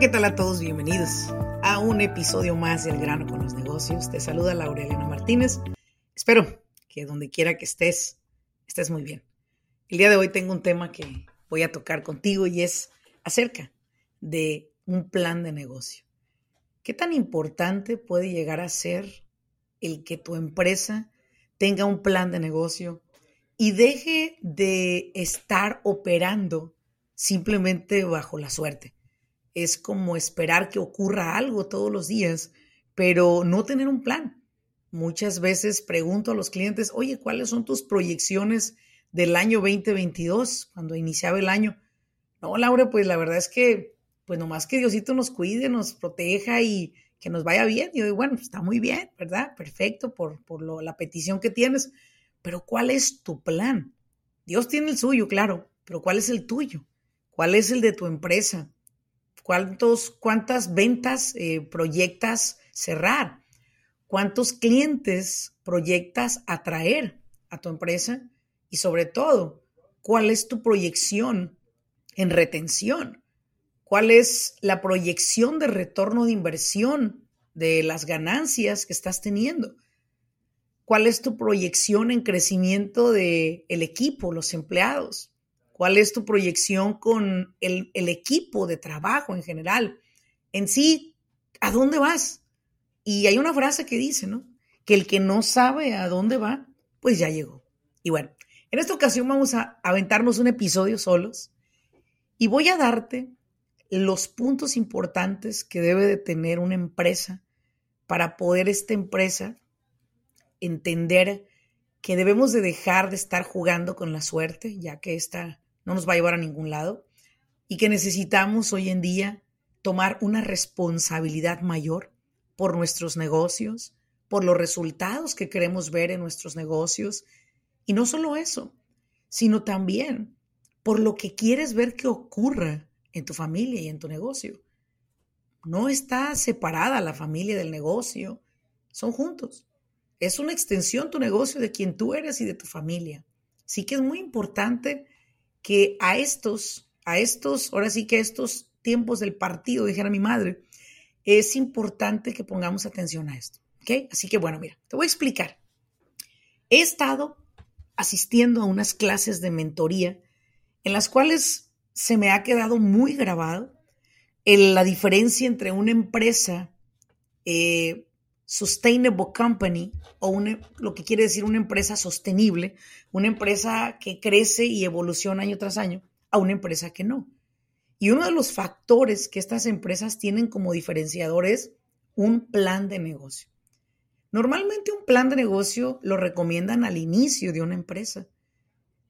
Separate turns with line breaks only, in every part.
¿Qué tal a todos? Bienvenidos a un episodio más del grano con los negocios. Te saluda Laurelena Martínez. Espero que donde quiera que estés, estés muy bien. El día de hoy tengo un tema que voy a tocar contigo y es acerca de un plan de negocio. ¿Qué tan importante puede llegar a ser el que tu empresa tenga un plan de negocio y deje de estar operando simplemente bajo la suerte? Es como esperar que ocurra algo todos los días, pero no tener un plan. Muchas veces pregunto a los clientes, oye, ¿cuáles son tus proyecciones del año 2022, cuando iniciaba el año? No, Laura, pues la verdad es que pues nomás que Diosito nos cuide, nos proteja y que nos vaya bien. Y yo digo, bueno, pues, está muy bien, ¿verdad? Perfecto por, por lo, la petición que tienes, pero ¿cuál es tu plan? Dios tiene el suyo, claro, pero ¿cuál es el tuyo? ¿Cuál es el de tu empresa? ¿Cuántos, ¿Cuántas ventas eh, proyectas cerrar? ¿Cuántos clientes proyectas atraer a tu empresa? Y sobre todo, ¿cuál es tu proyección en retención? cuál es la proyección de retorno de inversión de las ganancias que estás teniendo. ¿Cuál es tu proyección en crecimiento del el equipo, los empleados? ¿Cuál es tu proyección con el, equipo de trabajo en general? En sí, ¿a dónde vas? Y hay una frase que dice, ¿no? Que el que no sabe a dónde va, pues ya llegó. Y bueno, en esta ocasión vamos a aventarnos un episodio solos y voy a darte los puntos importantes que debe de tener una empresa para poder esta empresa entender que debemos de dejar de estar jugando con la suerte, ya que esta no nos va a llevar a ningún lado, y que necesitamos hoy en día tomar una responsabilidad mayor por nuestros negocios, por los resultados que queremos ver en nuestros negocios, y no solo eso, sino también por lo que quieres ver que ocurra en tu familia y en tu negocio. No está separada la familia del negocio, son juntos. Es una extensión tu negocio de quien tú eres y de tu familia. Sí que es muy importante que a estos, a estos, ahora sí que a estos tiempos del partido, dijera mi madre, es importante que pongamos atención a esto. ¿Ok? Así que bueno, mira, te voy a explicar. He estado asistiendo a unas clases de mentoría en las cuales se me ha quedado muy grabado la diferencia entre una empresa eh, sustainable company o lo que quiere decir una empresa sostenible, una empresa que crece y evoluciona año tras año, a una empresa que no. Y uno de los factores que estas empresas tienen como diferenciador es un plan de negocio. Normalmente un plan de negocio lo recomiendan al inicio de una empresa.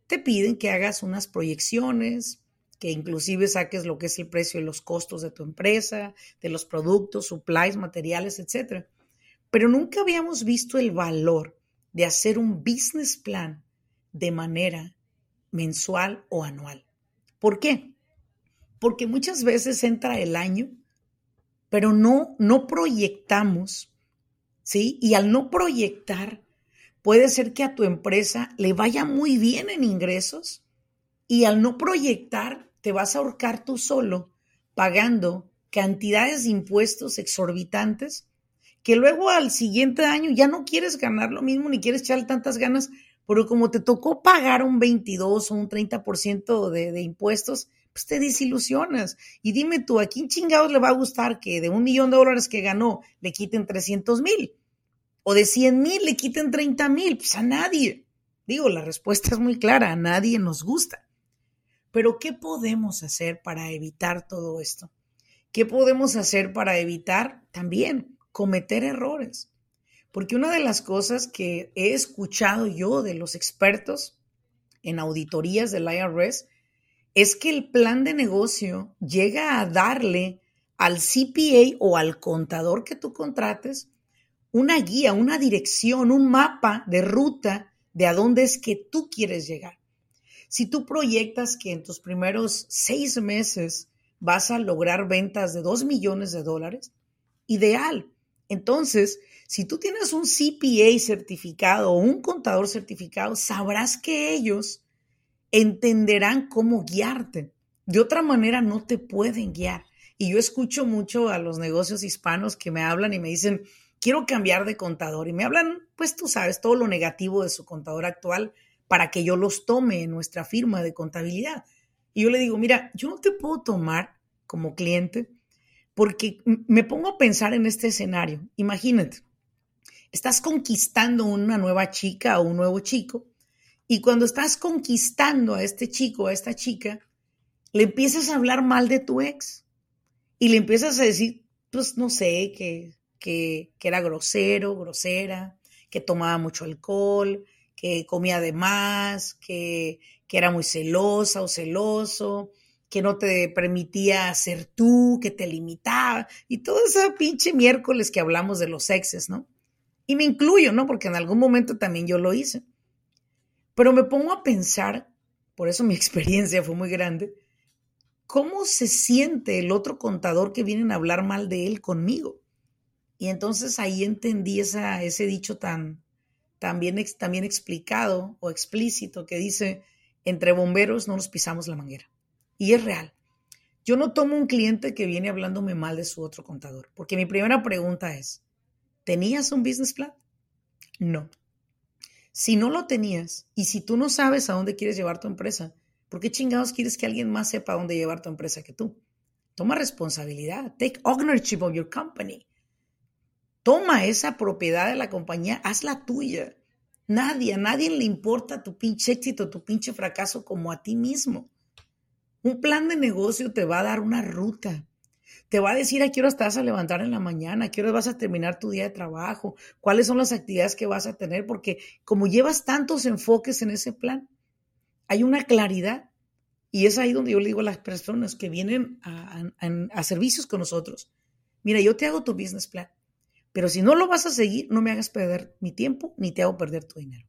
Te piden que hagas unas proyecciones, que inclusive saques lo que es el precio y los costos de tu empresa, de los productos, supplies, materiales, etc. Pero nunca habíamos visto el valor de hacer un business plan de manera mensual o anual. ¿Por qué? Porque muchas veces entra el año, pero no, no proyectamos, ¿sí? Y al no proyectar, puede ser que a tu empresa le vaya muy bien en ingresos y al no proyectar, te vas a ahorcar tú solo pagando cantidades de impuestos exorbitantes que luego al siguiente año ya no quieres ganar lo mismo ni quieres echarle tantas ganas, pero como te tocó pagar un 22 o un 30% de, de impuestos, pues te desilusionas. Y dime tú, ¿a quién chingados le va a gustar que de un millón de dólares que ganó le quiten 300 mil? O de 100 mil le quiten 30 mil? Pues a nadie. Digo, la respuesta es muy clara, a nadie nos gusta. Pero ¿qué podemos hacer para evitar todo esto? ¿Qué podemos hacer para evitar también cometer errores? Porque una de las cosas que he escuchado yo de los expertos en auditorías del IRS es que el plan de negocio llega a darle al CPA o al contador que tú contrates una guía, una dirección, un mapa de ruta de a dónde es que tú quieres llegar. Si tú proyectas que en tus primeros seis meses vas a lograr ventas de dos millones de dólares, ideal. Entonces, si tú tienes un CPA certificado o un contador certificado, sabrás que ellos entenderán cómo guiarte. De otra manera, no te pueden guiar. Y yo escucho mucho a los negocios hispanos que me hablan y me dicen, quiero cambiar de contador. Y me hablan, pues tú sabes, todo lo negativo de su contador actual para que yo los tome en nuestra firma de contabilidad. Y yo le digo, mira, yo no te puedo tomar como cliente porque me pongo a pensar en este escenario. Imagínate, estás conquistando una nueva chica o un nuevo chico y cuando estás conquistando a este chico o a esta chica, le empiezas a hablar mal de tu ex y le empiezas a decir, pues no sé, que, que, era grosero, grosera, que tomaba mucho alcohol, que comía de más, que, que era muy celosa o celoso, que no te permitía ser tú, que te limitaba, y todo ese pinche miércoles que hablamos de los exes, ¿no? Y me incluyo, ¿no? Porque en algún momento también yo lo hice. Pero me pongo a pensar, por eso mi experiencia fue muy grande, cómo se siente el otro contador que vienen a hablar mal de él conmigo. Y entonces ahí entendí ese dicho tan, también, también explicado o explícito que dice, entre bomberos no nos pisamos la manguera. Y es real. Yo no tomo un cliente que viene hablándome mal de su otro contador, porque mi primera pregunta es, ¿tenías un business plan? No. Si no lo tenías y si tú no sabes a dónde quieres llevar tu empresa, ¿por qué chingados quieres que alguien más sepa a dónde llevar tu empresa que tú? Toma responsabilidad. Take ownership of your company. Toma esa propiedad de la compañía, hazla tuya. Nadie, a nadie le importa tu pinche éxito, tu pinche fracaso como a ti mismo. Un plan de negocio te va a dar una ruta. Te va a decir a qué hora estás a levantar en la mañana, a qué hora vas a terminar tu día de trabajo, cuáles son las actividades que vas a tener, porque como llevas tantos enfoques en ese plan, hay una claridad. Y es ahí donde yo le digo a las personas que vienen a, a servicios con nosotros, mira, yo te hago tu business plan pero si no lo vas a seguir, no me hagas perder mi tiempo ni te hago perder tu dinero.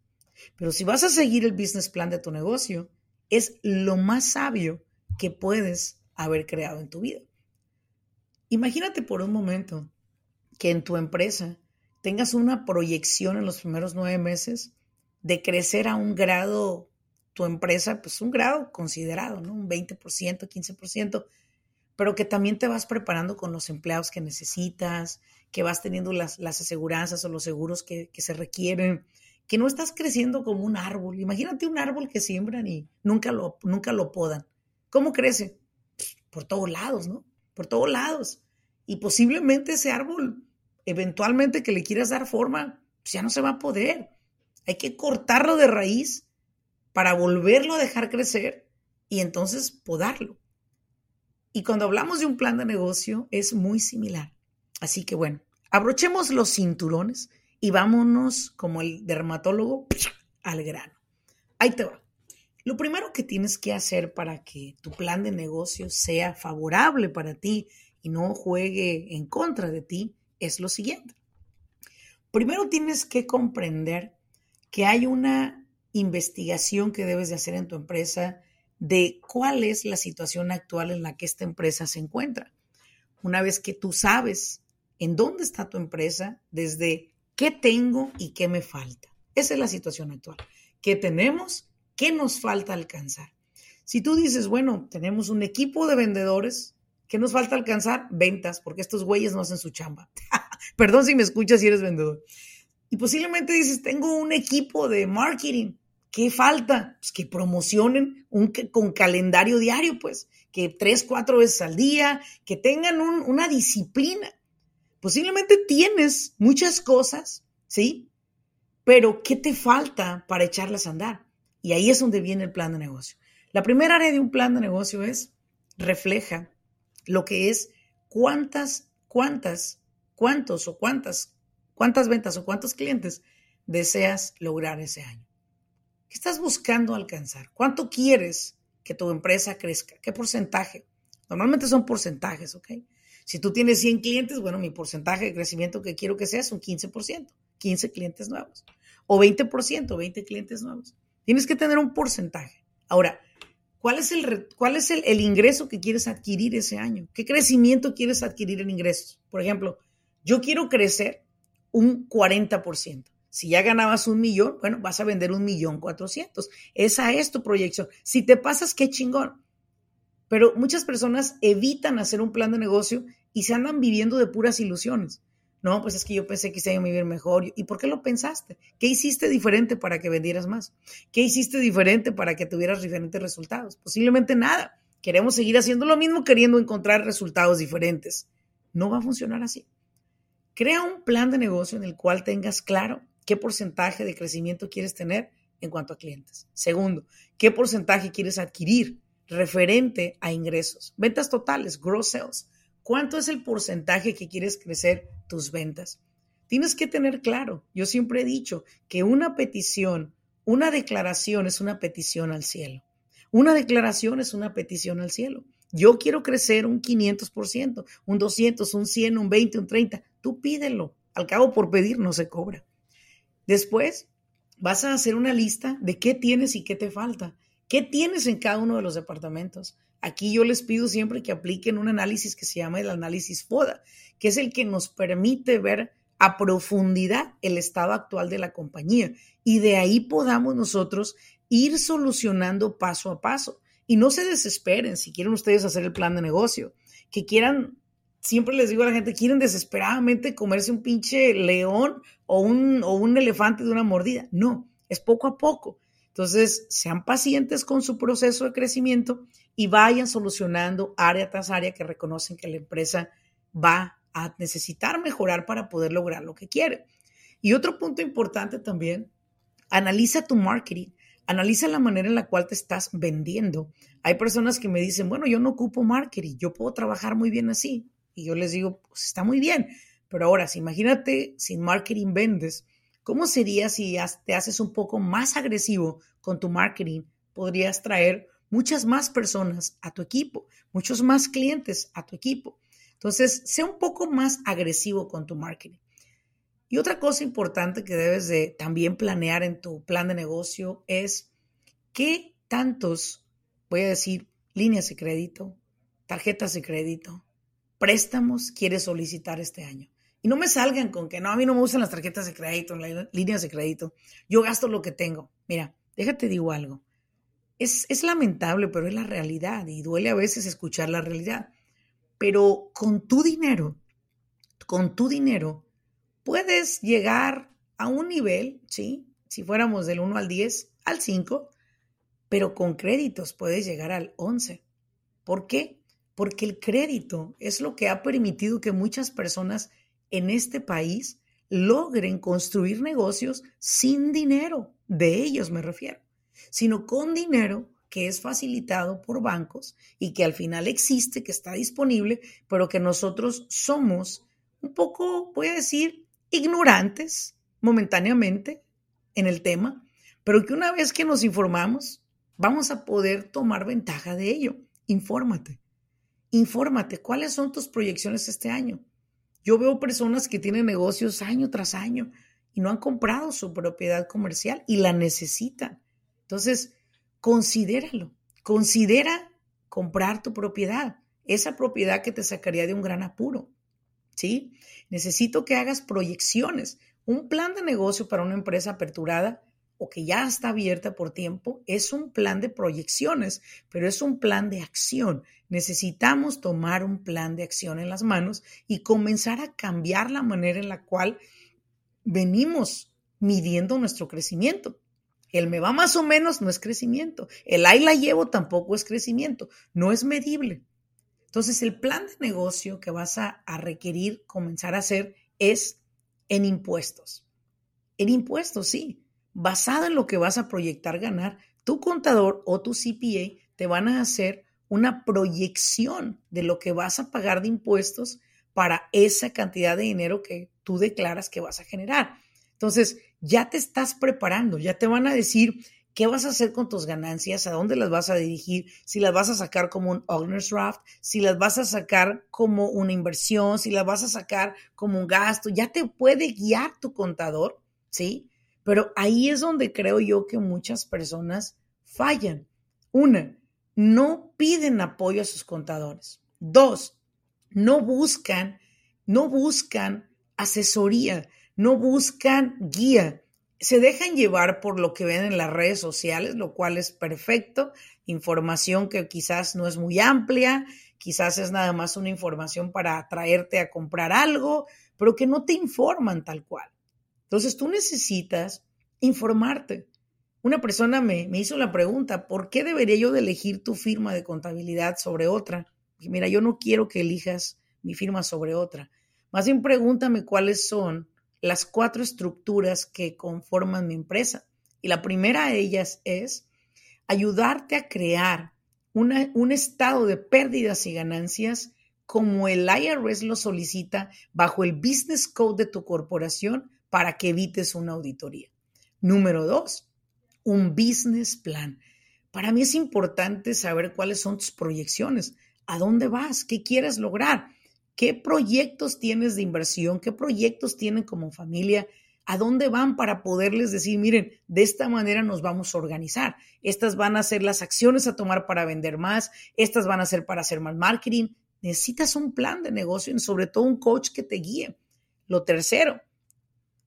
Pero si vas a seguir el business plan de tu negocio, es lo más sabio que puedes haber creado en tu vida. Imagínate por un momento que en tu empresa tengas una proyección en los primeros nueve meses de crecer a un grado, tu empresa, pues un grado considerado, ¿no? Un 20%, 15%, pero que también te vas preparando con los empleados que necesitas, que vas teniendo las, las aseguranzas o los seguros que, se requieren, que no estás creciendo como un árbol. Imagínate un árbol que siembran y nunca lo, nunca lo podan. ¿Cómo crece? Por todos lados, ¿no? Por todos lados. Y posiblemente ese árbol, eventualmente que le quieras dar forma, pues ya no se va a poder. Hay que cortarlo de raíz para volverlo a dejar crecer y entonces podarlo. Y cuando hablamos de un plan de negocio es muy similar. Así que bueno, abrochemos los cinturones y vámonos como el dermatólogo al grano. Ahí te va. Lo primero que tienes que hacer para que tu plan de negocio sea favorable para ti y no juegue en contra de ti es lo siguiente. Primero tienes que comprender que hay una investigación que debes de hacer en tu empresa de cuál es la situación actual en la que esta empresa se encuentra. Una vez que tú sabes en dónde está tu empresa, desde qué tengo y qué me falta. Esa es la situación actual. ¿Qué tenemos? ¿Qué nos falta alcanzar? Si tú dices, bueno, tenemos un equipo de vendedores, ¿qué nos falta alcanzar? Ventas, porque estos güeyes no hacen su chamba. Perdón si me escuchas si eres vendedor. Y posiblemente dices, tengo un equipo de marketing. ¿Qué falta? Pues que promocionen un, con calendario diario, pues, que tres, cuatro veces al día, que tengan una disciplina. Posiblemente tienes muchas cosas, ¿sí? Pero ¿qué te falta para echarlas a andar? Y ahí es donde viene el plan de negocio. La primera área de un plan de negocio es, refleja lo que es cuántas, cuántas, cuántos o cuántas ¿Cuántas ventas o cuántos clientes deseas lograr ese año? ¿Qué estás buscando alcanzar? ¿Cuánto quieres que tu empresa crezca? ¿Qué porcentaje? Normalmente son porcentajes, ¿ok? Si tú tienes 100 clientes, bueno, mi porcentaje de crecimiento que quiero que sea es un 15%, 15 clientes nuevos. O 20%, 20 clientes nuevos. Tienes que tener un porcentaje. Ahora, ¿cuál es, el, cuál es el, ingreso que quieres adquirir ese año? ¿Qué crecimiento quieres adquirir en ingresos? Por ejemplo, yo quiero crecer un 40%. Si ya ganabas un millón, bueno, vas a vender un millón cuatrocientos. Esa es tu proyección. Si te pasas, qué chingón. Pero muchas personas evitan hacer un plan de negocio y se andan viviendo de puras ilusiones. No, pues es que yo pensé que se iba a vivir mejor. ¿Y por qué lo pensaste? ¿Qué hiciste diferente para que vendieras más? ¿Qué hiciste diferente para que tuvieras diferentes resultados? Posiblemente nada. Queremos seguir haciendo lo mismo queriendo encontrar resultados diferentes. No va a funcionar así. Crea un plan de negocio en el cual tengas claro qué porcentaje de crecimiento quieres tener en cuanto a clientes. Segundo, qué porcentaje quieres adquirir referente a ingresos. Ventas totales, gross sales. ¿Cuánto es el porcentaje que quieres crecer tus ventas? Tienes que tener claro, yo siempre he dicho que una petición, una declaración es una petición al cielo. Una declaración es una petición al cielo. Yo quiero crecer un 500%, un 200, un 100, un 20, un 30. Tú pídelo. Al cabo, por pedir no se cobra. Después, vas a hacer una lista de qué tienes y qué te falta. ¿Qué tienes en cada uno de los departamentos? Aquí yo les pido siempre que apliquen un análisis que se llama el análisis FODA, que es el que nos permite ver a profundidad el estado actual de la compañía y de ahí podamos nosotros ir solucionando paso a paso. Y no se desesperen si quieren ustedes hacer el plan de negocio, que quieran, siempre les digo a la gente, quieren desesperadamente comerse un pinche león o un, o un elefante de una mordida. No, es poco a poco. Entonces, sean pacientes con su proceso de crecimiento y vayan solucionando área tras área que reconocen que la empresa va a necesitar mejorar para poder lograr lo que quiere. Y otro punto importante también, analiza tu marketing, analiza la manera en la cual te estás vendiendo. Hay personas que me dicen, bueno, yo no ocupo marketing, yo puedo trabajar muy bien así. Y yo les digo, pues está muy bien, pero ahora, si imagínate, sin marketing vendes, ¿Cómo sería si te haces un poco más agresivo con tu marketing? Podrías traer muchas más personas a tu equipo, muchos más clientes a tu equipo. Entonces, sea un poco más agresivo con tu marketing. Y otra cosa importante que debes de también planear en tu plan de negocio es qué tantos, voy a decir, líneas de crédito, tarjetas de crédito, préstamos quieres solicitar este año. Y no me salgan con que no, a mí no me gustan las tarjetas de crédito, las líneas de crédito. Yo gasto lo que tengo. Mira, déjate digo algo. Es, es lamentable, pero es la realidad y duele a veces escuchar la realidad. Pero con tu dinero, con tu dinero, puedes llegar a un nivel, ¿sí? Si fuéramos del 1 al 10, al 5, pero con créditos puedes llegar al 11. ¿Por qué? Porque el crédito es lo que ha permitido que muchas personas en este país logren construir negocios sin dinero, de ellos me refiero, sino con dinero que es facilitado por bancos y que al final existe, que está disponible, pero que nosotros somos un poco, voy a decir, ignorantes momentáneamente en el tema, pero que una vez que nos informamos, vamos a poder tomar ventaja de ello. Infórmate. Infórmate cuáles son tus proyecciones este año. Yo veo personas que tienen negocios año tras año y no han comprado su propiedad comercial y la necesitan. Entonces, considéralo. Considera comprar tu propiedad, esa propiedad que te sacaría de un gran apuro. ¿Sí? Necesito que hagas proyecciones. Un plan de negocio para una empresa aperturada o que ya está abierta por tiempo es un plan de proyecciones, pero es un plan de acción necesitamos tomar un plan de acción en las manos y comenzar a cambiar la manera en la cual venimos midiendo nuestro crecimiento. El me va más o menos no es crecimiento. El ahí la llevo tampoco es crecimiento. No es medible. Entonces, el plan de negocio que vas a, a requerir comenzar a hacer es en impuestos. En impuestos, sí. Basado en lo que vas a proyectar ganar, tu contador o tu CPA te van a hacer una proyección de lo que vas a pagar de impuestos para esa cantidad de dinero que tú declaras que vas a generar. Entonces, ya te estás preparando, ya te van a decir qué vas a hacer con tus ganancias, a dónde las vas a dirigir, si las vas a sacar como un owner's draft, si las vas a sacar como una inversión, si las vas a sacar como un gasto, ya te puede guiar tu contador, ¿sí? Pero ahí es donde creo yo que muchas personas fallan. Una, no piden apoyo a sus contadores. Dos, no buscan, no buscan asesoría, no buscan guía. Se dejan llevar por lo que ven en las redes sociales, lo cual es perfecto. Información que quizás no es muy amplia, quizás es nada más una información para atraerte a comprar algo, pero que no te informan tal cual. Entonces tú necesitas informarte. Una persona me, hizo la pregunta, ¿por qué debería yo de elegir tu firma de contabilidad sobre otra? mira, yo no quiero que elijas mi firma sobre otra. Más bien pregúntame cuáles son las cuatro estructuras que conforman mi empresa. Y la primera de ellas es ayudarte a crear un estado de pérdidas y ganancias como el IRS lo solicita bajo el Business Code de tu corporación para que evites una auditoría. Número dos, un business plan. Para mí es importante saber cuáles son tus proyecciones, a dónde vas, qué quieres lograr, qué proyectos tienes de inversión, qué proyectos tienen como familia, a dónde van para poderles decir, miren, de esta manera nos vamos a organizar. Estas van a ser las acciones a tomar para vender más, estas van a ser para hacer más marketing. Necesitas un plan de negocio y sobre todo un coach que te guíe. Lo tercero,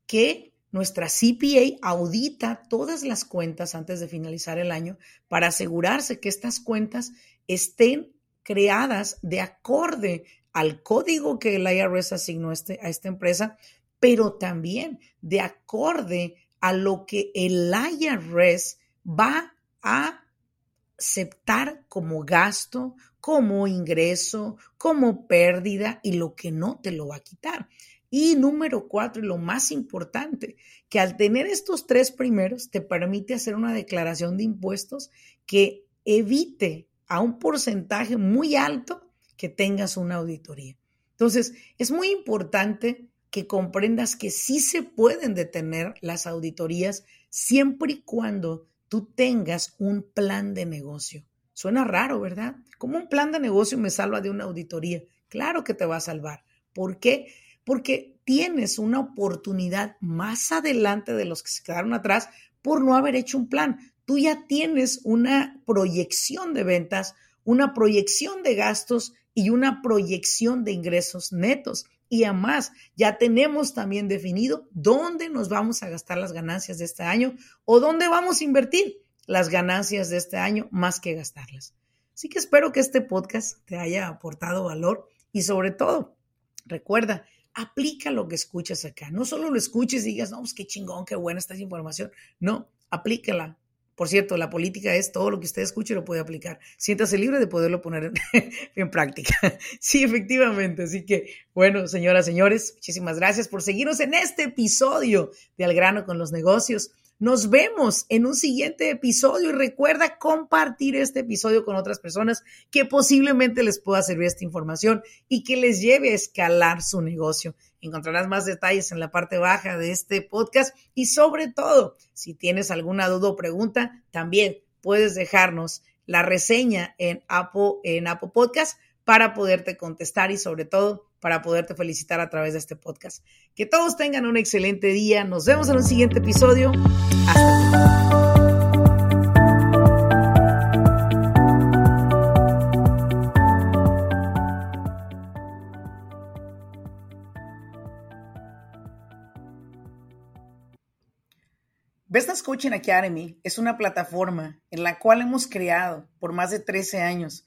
que nuestra CPA audita todas las cuentas antes de finalizar el año para asegurarse que estas cuentas estén creadas de acorde al código que el IRS asignó este, a esta empresa, pero también de acorde a lo que el IRS va a aceptar como gasto, como ingreso, como pérdida y lo que no te lo va a quitar. Y número cuatro, y lo más importante, que al tener estos tres primeros te permite hacer una declaración de impuestos que evite a un porcentaje muy alto que tengas una auditoría. Entonces, es muy importante que comprendas que sí se pueden detener las auditorías siempre y cuando tú tengas un plan de negocio. Suena raro, ¿verdad? ¿Cómo un plan de negocio me salva de una auditoría? Claro que te va a salvar. ¿Por qué? Porque tienes una oportunidad más adelante de los que se quedaron atrás por no haber hecho un plan. Tú ya tienes una proyección de ventas, una proyección de gastos y una proyección de ingresos netos. Y además, ya tenemos también definido dónde nos vamos a gastar las ganancias de este año o dónde vamos a invertir las ganancias de este año más que gastarlas. Así que espero que este podcast te haya aportado valor y sobre todo, recuerda aplica lo que escuchas acá. No solo lo escuches y digas, no, pues qué chingón, qué buena esta información. No, aplícala. Por cierto, la política es todo lo que usted escuche lo puede aplicar. Siéntase libre de poderlo poner en, práctica. Sí, efectivamente. Así que, bueno, señoras, señores, muchísimas gracias por seguirnos en este episodio de Al grano con los negocios. Nos vemos en un siguiente episodio y recuerda compartir este episodio con otras personas que posiblemente les pueda servir esta información y que les lleve a escalar su negocio. Encontrarás más detalles en la parte baja de este podcast y sobre todo, si tienes alguna duda o pregunta, también puedes dejarnos la reseña en Apple, en Podcast para poderte contestar y sobre todo para poderte felicitar a través de este podcast. Que todos tengan un excelente día. Nos vemos en un siguiente episodio. Hasta luego. Vestas Coaching Academy es una plataforma en la cual hemos creado por más de 13 años